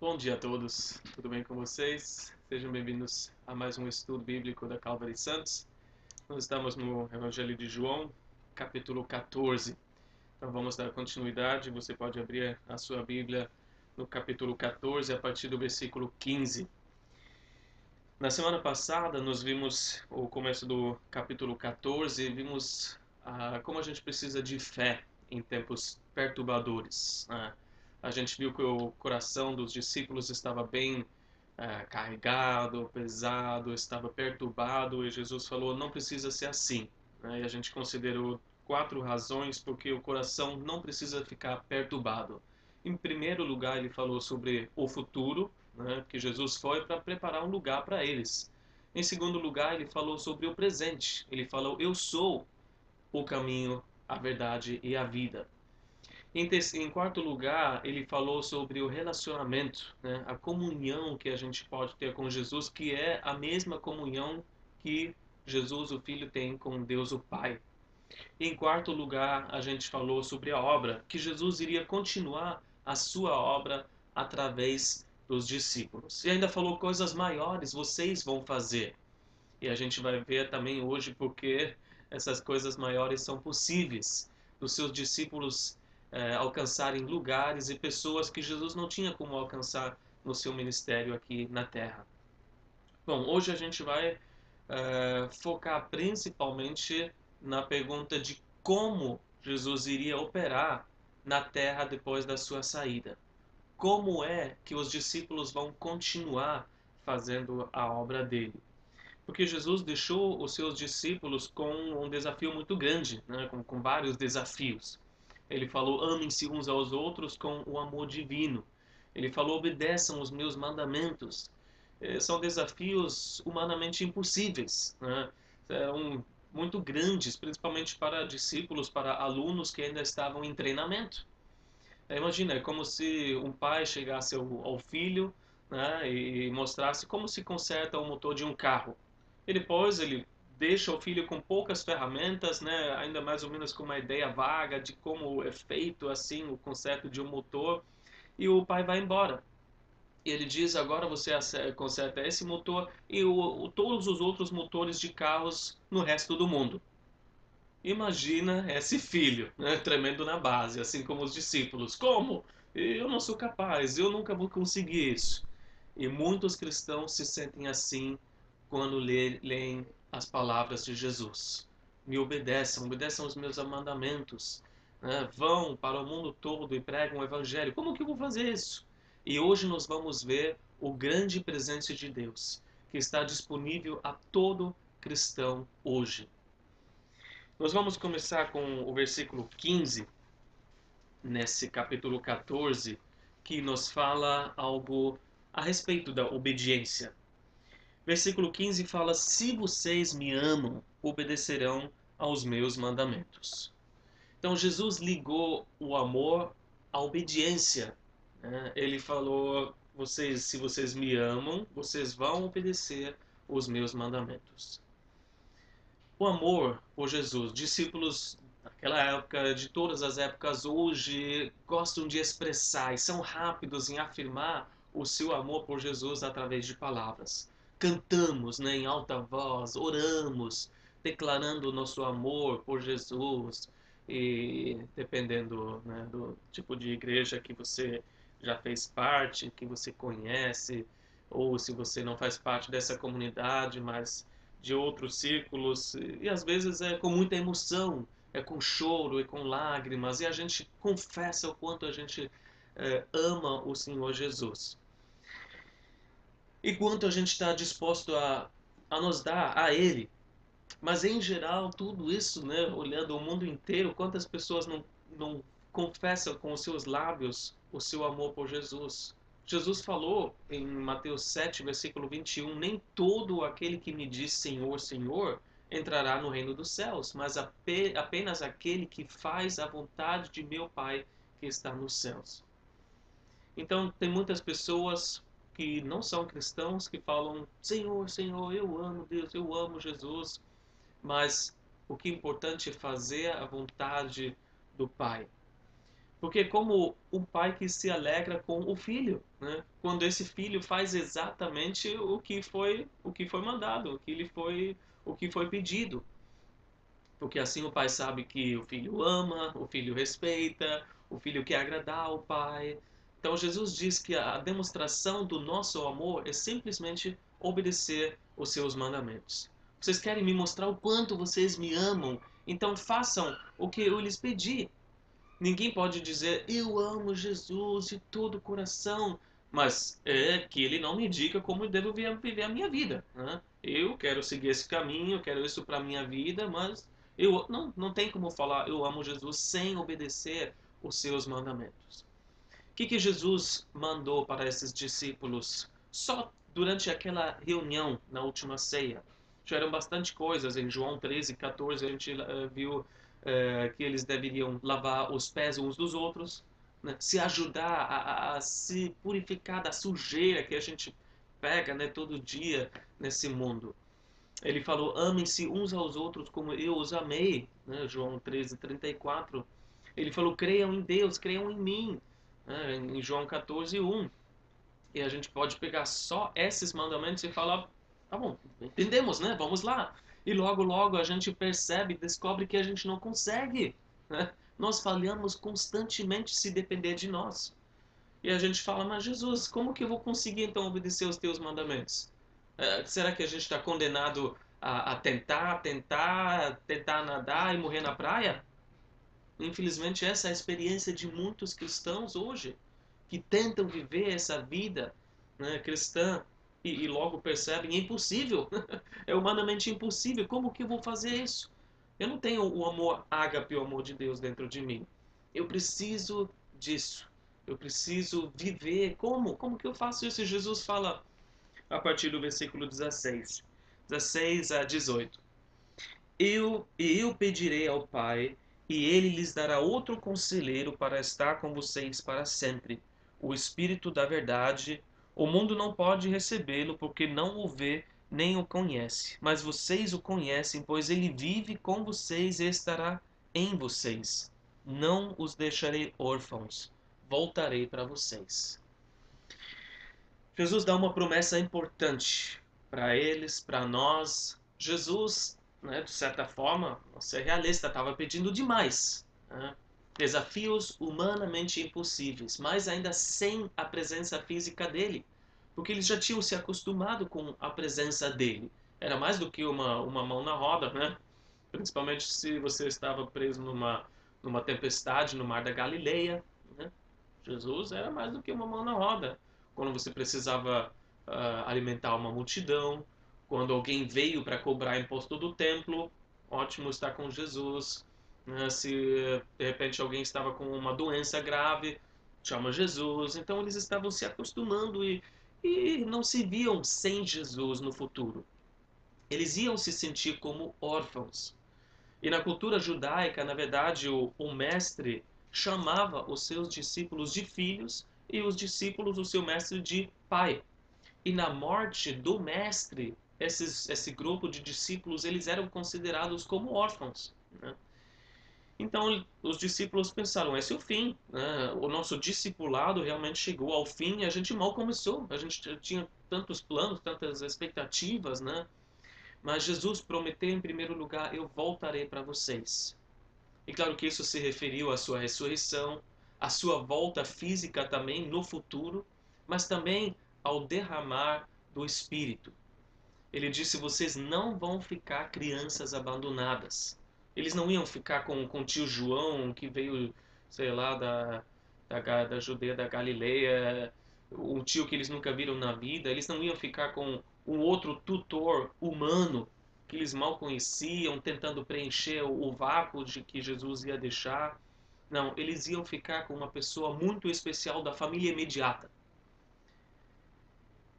Bom dia a todos, tudo bem com vocês? Sejam bem-vindos a mais um estudo bíblico da Calvary Santos. Nós estamos no Evangelho de João, capítulo 14. Então vamos dar continuidade. Você pode abrir a sua Bíblia no capítulo 14, a partir do versículo 15. Na semana passada, nós vimos o começo do capítulo 14 vimos ah, como a gente precisa de fé em tempos perturbadores. Né? A gente viu que o coração dos discípulos estava bem é, carregado, pesado, estava perturbado, e Jesus falou: não precisa ser assim. Né? E a gente considerou quatro razões porque o coração não precisa ficar perturbado. Em primeiro lugar, ele falou sobre o futuro, né? que Jesus foi para preparar um lugar para eles. Em segundo lugar, ele falou sobre o presente. Ele falou: Eu sou o caminho, a verdade e a vida. Em, em, quarto lugar, ele falou sobre o relacionamento, né? a comunhão que a gente pode ter com Jesus, que é a mesma comunhão que Jesus, o Filho, tem com Deus, o Pai. Em quarto lugar, a gente falou sobre a obra, que Jesus iria continuar a sua obra através dos discípulos. E ainda falou coisas maiores vocês vão fazer. E a gente vai ver também hoje porque essas coisas maiores são possíveis. Dos seus discípulos é, alcançarem lugares e pessoas que Jesus não tinha como alcançar no seu ministério aqui na Terra. Bom, hoje a gente vai é, focar principalmente na pergunta de como Jesus iria operar na Terra depois da sua saída. Como é que os discípulos vão continuar fazendo a obra dele? Porque Jesus deixou os seus discípulos com um desafio muito grande, né? com, com vários desafios. Ele falou: amem-se uns aos outros com o amor divino. Ele falou: obedeçam os meus mandamentos. É, são desafios humanamente impossíveis. Né? Eram muito grandes, principalmente para discípulos, para alunos que ainda estavam em treinamento. É, imagina, é como se um pai chegasse ao, ao filho né, e mostrasse como se conserta o motor de um carro. Ele depois ele deixa o filho com poucas ferramentas, né, ainda mais ou menos com uma ideia vaga de como é feito assim o conserto de um motor, e o pai vai embora. E ele diz: agora você conserta esse motor e o, o, todos os outros motores de carros no resto do mundo. Imagina esse filho, né, tremendo na base, assim como os discípulos. Como? Eu não sou capaz, eu nunca vou conseguir isso. E muitos cristãos se sentem assim quando leem as palavras de Jesus. Me obedeçam, obedeçam os meus mandamentos. Né? Vão para o mundo todo e pregam o Evangelho. Como que eu vou fazer isso? E hoje nós vamos ver o grande presente de Deus, que está disponível a todo cristão hoje. Nós vamos começar com o versículo 15, nesse capítulo 14, que nos fala algo a respeito da obediência. Versículo 15 fala: Se vocês me amam, obedecerão aos meus mandamentos. Então Jesus ligou o amor à obediência. Né? Ele falou: vocês, se vocês me amam, vocês vão obedecer os meus mandamentos. O amor por Jesus, discípulos daquela época, de todas as épocas hoje, gostam de expressar e são rápidos em afirmar o seu amor por Jesus através de palavras cantamos né, em alta voz, oramos, declarando o nosso amor por Jesus. E dependendo né, do tipo de igreja que você já fez parte, que você conhece, ou se você não faz parte dessa comunidade, mas de outros círculos, e às vezes é com muita emoção, é com choro, é com lágrimas, e a gente confessa o quanto a gente é, ama o Senhor Jesus e quanto a gente está disposto a, a nos dar a Ele. Mas em geral, tudo isso, né, olhando o mundo inteiro, quantas pessoas não, não confessam com os seus lábios o seu amor por Jesus? Jesus falou em Mateus 7, versículo 21, nem todo aquele que me diz Senhor, Senhor entrará no reino dos céus, mas apenas aquele que faz a vontade de meu Pai que está nos céus. Então, tem muitas pessoas que não são cristãos que falam: Senhor, Senhor, eu amo Deus, eu amo Jesus, mas o que é importante é fazer a vontade do Pai. Porque como um pai que se alegra com o filho, né? quando esse filho faz exatamente o que foi o que foi mandado, o que lhe foi o que foi pedido. Porque assim o pai sabe que o filho ama, o filho respeita, o filho quer agradar ao pai. Então Jesus diz que a demonstração do nosso amor é simplesmente obedecer os seus mandamentos. Vocês querem me mostrar o quanto vocês me amam? Então façam o que eu lhes pedi. Ninguém pode dizer eu amo Jesus de todo o coração, mas é que ele não me indica como eu devo viver a minha vida. Né? Eu quero seguir esse caminho, eu quero isso para a minha vida, mas eu não, não tem como falar eu amo Jesus sem obedecer os seus mandamentos. Que, que Jesus mandou para esses discípulos só durante aquela reunião na última ceia? Tiveram bastante coisas. Em João 13, 14, a gente uh, viu é, que eles deveriam lavar os pés uns dos outros, né? se ajudar a, a, se purificar da sujeira que a gente pega né, todo dia nesse mundo. Ele falou: amem-se uns aos outros como eu os amei. Né? João 13, 34. Ele falou: creiam em Deus, creiam em mim. Né? Em João 14, 1. E a gente pode pegar só esses mandamentos e falar: tá bom, entendemos, né? Vamos lá. E logo, logo a gente percebe, descobre que a gente não consegue. Né? Nós falhamos constantemente se depender de nós. E a gente fala, mas Jesus, como que eu vou conseguir então obedecer os teus mandamentos? É, será que a gente está condenado a, a, tentar, tentar, tentar nadar e morrer na praia? Infelizmente, essa é a experiência de muitos cristãos hoje, que tentam viver essa vida né, cristã e, e logo percebem, é impossível, é humanamente impossível, como que eu vou fazer isso? Eu não tenho o amor ágape, o amor de Deus dentro de mim. Eu preciso disso. Eu preciso viver. Como? Como que eu faço isso? E Jesus fala a partir do versículo 16. 16 a 18. Eu, e eu pedirei ao Pai, e ele lhes dará outro conselheiro para estar com vocês para sempre, o Espírito da Verdade, o mundo não pode recebê-lo porque não o vê nem o conhece. Mas vocês o conhecem, pois ele vive com vocês e estará em vocês. Não os deixarei órfãos. Voltarei para vocês. Jesus dá uma promessa importante para eles, para nós. Jesus, né, de certa forma, você é realista, estava pedindo demais. Né? desafios humanamente impossíveis, mas ainda sem a presença física dele, porque eles já tinham se acostumado com a presença dele. Era mais do que uma, uma mão na roda, né? Principalmente se você estava preso numa, numa tempestade no mar da Galileia. Né? Jesus era mais do que uma mão na roda. Quando você precisava uh, alimentar uma multidão, quando alguém veio para cobrar imposto do templo, ótimo estar com Jesus né? Se de repente alguém estava com uma doença grave, chama Jesus. Então eles estavam se acostumando e, e não se viam sem Jesus no futuro. Eles iam se sentir como órfãos. E na cultura judaica, na verdade, o, o mestre chamava os seus discípulos de filhos e os discípulos o seu mestre de pai. E na morte do mestre, esses, esse grupo de discípulos eles eram considerados como órfãos. Né? Então os discípulos pensaram: esse é o fim. Né? O nosso discipulado realmente chegou ao fim a gente mal começou. A gente tinha tantos planos, tantas expectativas, né? Mas Jesus prometeu em primeiro lugar: eu voltarei para vocês. E claro que isso se referiu à sua ressurreição, à sua volta física também no futuro, mas também ao derramar do Espírito. Ele disse: vocês não vão ficar crianças abandonadas eles não iam ficar com, o tio João, que veio, sei lá, da, da, da Judeia da Galileia, um tio que eles nunca viram na vida. Eles não iam ficar com um outro tutor humano que eles mal conheciam, tentando preencher o, o vácuo de que Jesus ia deixar. Não, eles iam ficar com uma pessoa muito especial da família imediata.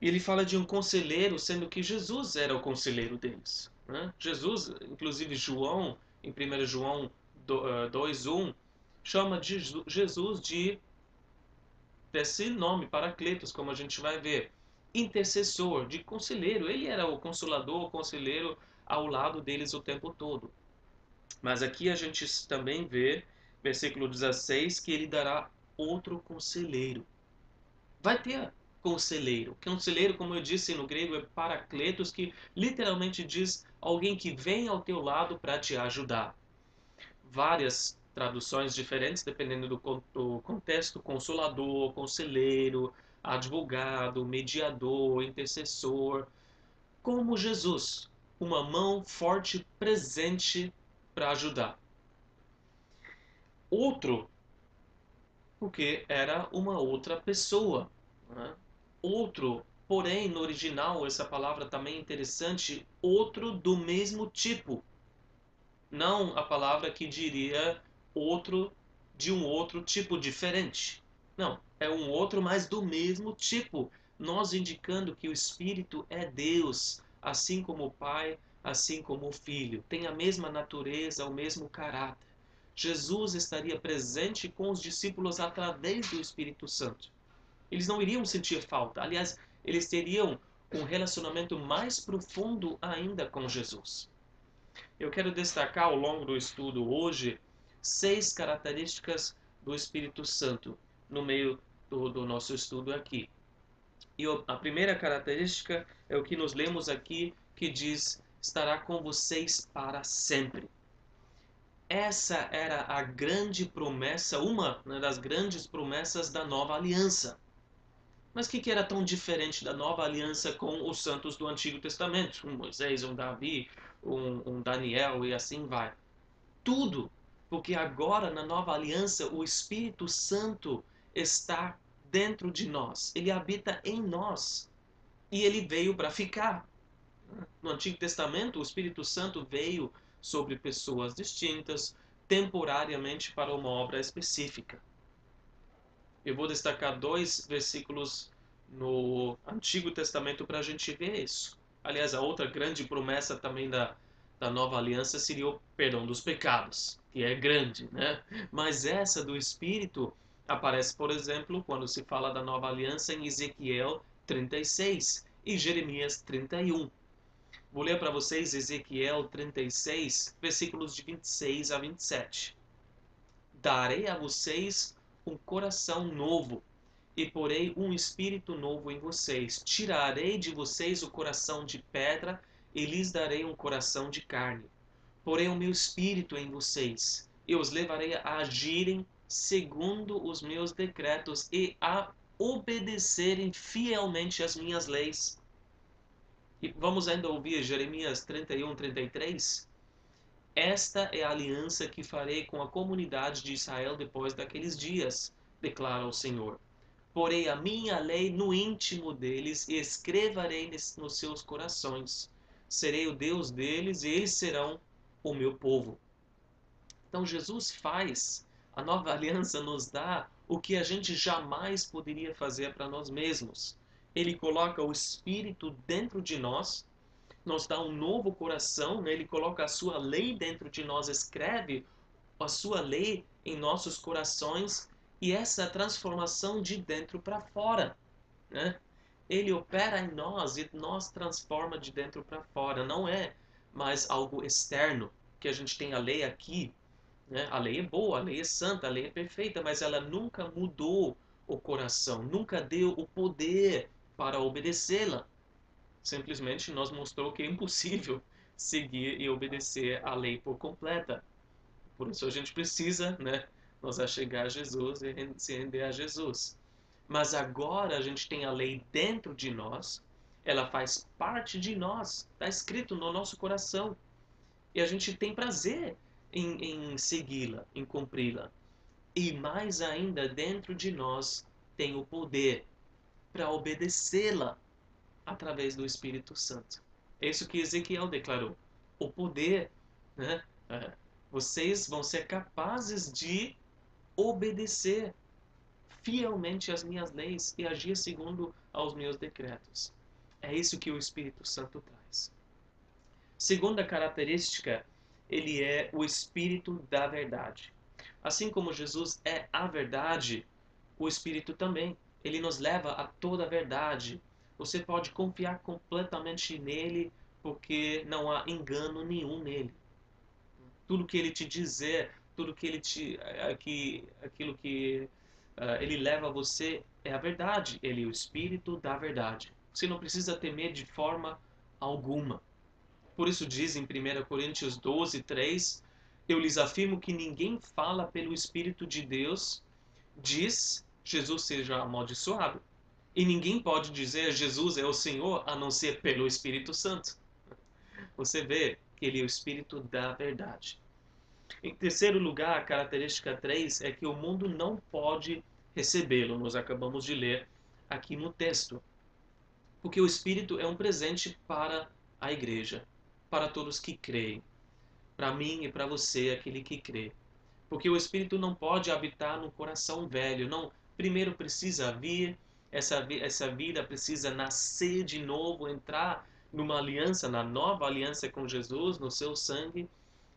E ele fala de um conselheiro, sendo que Jesus era o conselheiro deles. Né? Jesus, inclusive João, em 1 João 2:1, eh, chama de Jesus de desse nome, Paracletos, como a gente vai ver, intercessor, de conselheiro. Ele era o consolador, o conselheiro ao lado deles o tempo todo. Mas aqui a gente também vê versículo 16, que ele dará outro conselheiro. Vai ter conselheiro. Conselheiro, como eu disse no grego, é paracletos, que literalmente diz alguém que vem ao teu lado para te ajudar. Várias traduções diferentes, dependendo do, contexto: consolador, conselheiro, advogado, mediador, intercessor. Como Jesus, uma mão forte presente para ajudar. Outro, porque era uma outra pessoa. Né? Outro, porém, no original, essa palavra também é interessante, outro do mesmo tipo. Não a palavra que diria outro de um outro tipo diferente. Não, é um outro, mas do mesmo tipo. Nós indicando que o Espírito é Deus, assim como o Pai, assim como o Filho. Tem a mesma natureza, o mesmo caráter. Jesus estaria presente com os discípulos através do Espírito Santo. Eles não iriam sentir falta. Aliás, eles teriam um relacionamento mais profundo ainda com Jesus. Eu quero destacar ao longo do estudo hoje seis características do Espírito Santo no meio do, do nosso estudo aqui. E a primeira característica é o que nos lemos aqui, que diz: estará com vocês para sempre. Essa era a grande promessa, uma né, das grandes promessas da nova aliança. Mas o que, que, era tão diferente da nova aliança com os santos do Antigo Testamento? Um Moisés, um Davi, um, um Daniel e assim vai. Tudo, porque agora na nova aliança o Espírito Santo está dentro de nós, ele habita em nós e ele veio para ficar. No Antigo Testamento, o Espírito Santo veio sobre pessoas distintas, temporariamente para uma obra específica. Eu vou destacar dois versículos no Antigo Testamento para a gente ver isso. Aliás, a outra grande promessa também da, da nova aliança seria o perdão dos pecados, que é grande, né? Mas essa do Espírito aparece, por exemplo, quando se fala da nova aliança em Ezequiel 36 e Jeremias 31. Vou ler para vocês Ezequiel 36, versículos de 26 a 27. Darei a vocês um coração novo e porei um espírito novo em vocês. Tirarei de vocês o coração de pedra e lhes darei um coração de carne. Porei o meu espírito em vocês e os levarei a agirem segundo os meus decretos e a obedecerem fielmente as minhas leis. E vamos ainda ouvir Jeremias 31, 33. Esta é a aliança que farei com a comunidade de Israel depois daqueles dias, declara o Senhor. Porei a minha lei no íntimo deles e escreverei nos seus corações. Serei o Deus deles e eles serão o meu povo. Então Jesus faz, a nova aliança nos dá o que a gente jamais poderia fazer para nós mesmos. Ele coloca o Espírito dentro de nós nos dá um novo coração, né? ele coloca a sua lei dentro de nós, escreve a sua lei em nossos corações e essa transformação de dentro para fora. Né? Ele opera em nós e nós transforma de dentro para fora. Não é mais algo externo, que a gente tem a lei aqui. Né? A lei é boa, a lei é santa, a lei é perfeita, mas ela nunca mudou o coração, nunca deu o poder para obedecê-la simplesmente nos mostrou que é impossível seguir e obedecer a lei por completa. Por isso a gente precisa, né, nos achegar a Jesus e se render a Jesus. Mas agora a gente tem a lei dentro de nós, ela faz parte de nós, está escrito no nosso coração. E a gente tem prazer em, em segui-la, em cumpri-la. E mais ainda, dentro de nós tem o poder para obedecê-la através do Espírito Santo. É isso que Ezequiel declarou. O poder, né? É, vocês vão ser capazes de obedecer fielmente às minhas leis e agir segundo aos meus decretos. É isso que o Espírito Santo traz. Segunda característica, ele é o Espírito da verdade. Assim como Jesus é a verdade, o Espírito também. Ele nos leva a toda a verdade, você pode confiar completamente nele, porque não há engano nenhum nele. Tudo que ele te dizer tudo que ele te, que, aquilo que uh, ele leva a você é a verdade. Ele é o Espírito da verdade. Você não precisa temer de forma alguma. Por isso diz em 1 Coríntios 12, 3, eu lhes afirmo que ninguém fala pelo Espírito de Deus, diz Jesus seja amaldiçoado. E ninguém pode dizer Jesus é o Senhor a não ser pelo Espírito Santo. Você vê que ele é o Espírito da verdade. Em terceiro lugar, a característica 3 é que o mundo não pode recebê-lo. Nós acabamos de ler aqui no texto. Porque o Espírito é um presente para a igreja, para todos que creem. Para mim e para você, aquele que crê. Porque o Espírito não pode habitar no coração velho. Não, primeiro precisa vir, essa, essa vida precisa nascer de novo, entrar numa aliança, na nova aliança com Jesus, no seu sangue,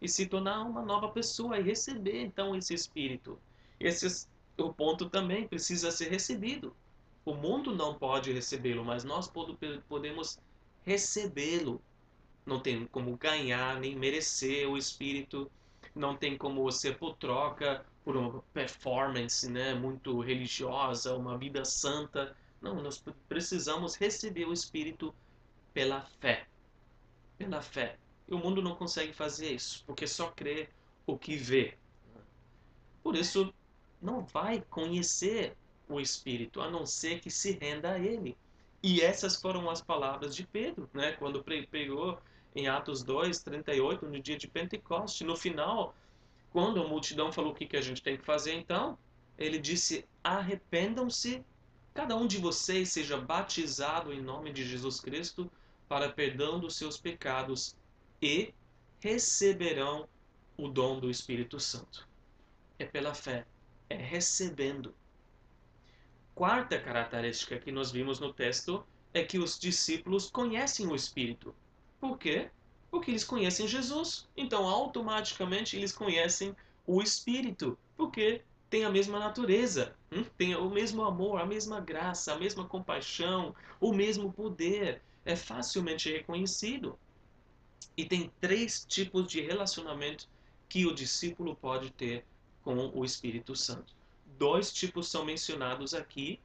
e se tornar uma nova pessoa e receber então esse Espírito. Esse o ponto também precisa ser recebido. O mundo não pode recebê-lo, mas nós podemos recebê-lo. Não tem como ganhar nem merecer o Espírito, não tem como ser por troca por uma performance né, muito religiosa, uma vida santa. Não, nós precisamos receber o Espírito pela fé. Pela fé. E o mundo não consegue fazer isso, porque só crê o que vê. Por isso, não vai conhecer o Espírito, a não ser que se renda a Ele. E essas foram as palavras de Pedro, né? quando pregou em Atos 2, 38, no dia de Pentecoste. No final, quando a multidão falou o que, que a gente tem que fazer, então, ele disse: arrependam-se, cada um de vocês seja batizado em nome de Jesus Cristo para perdão dos seus pecados e receberão o dom do Espírito Santo. É pela fé, é recebendo. Quarta característica que nós vimos no texto é que os discípulos conhecem o Espírito. Por quê? Porque eles conhecem Jesus. Então, automaticamente, eles conhecem o Espírito. Porque tem a mesma natureza, hum? tem o mesmo amor, a mesma graça, a mesma compaixão, o mesmo poder. É facilmente reconhecido. E tem três tipos de relacionamento que o discípulo pode ter com o Espírito Santo. Dois tipos são mencionados aqui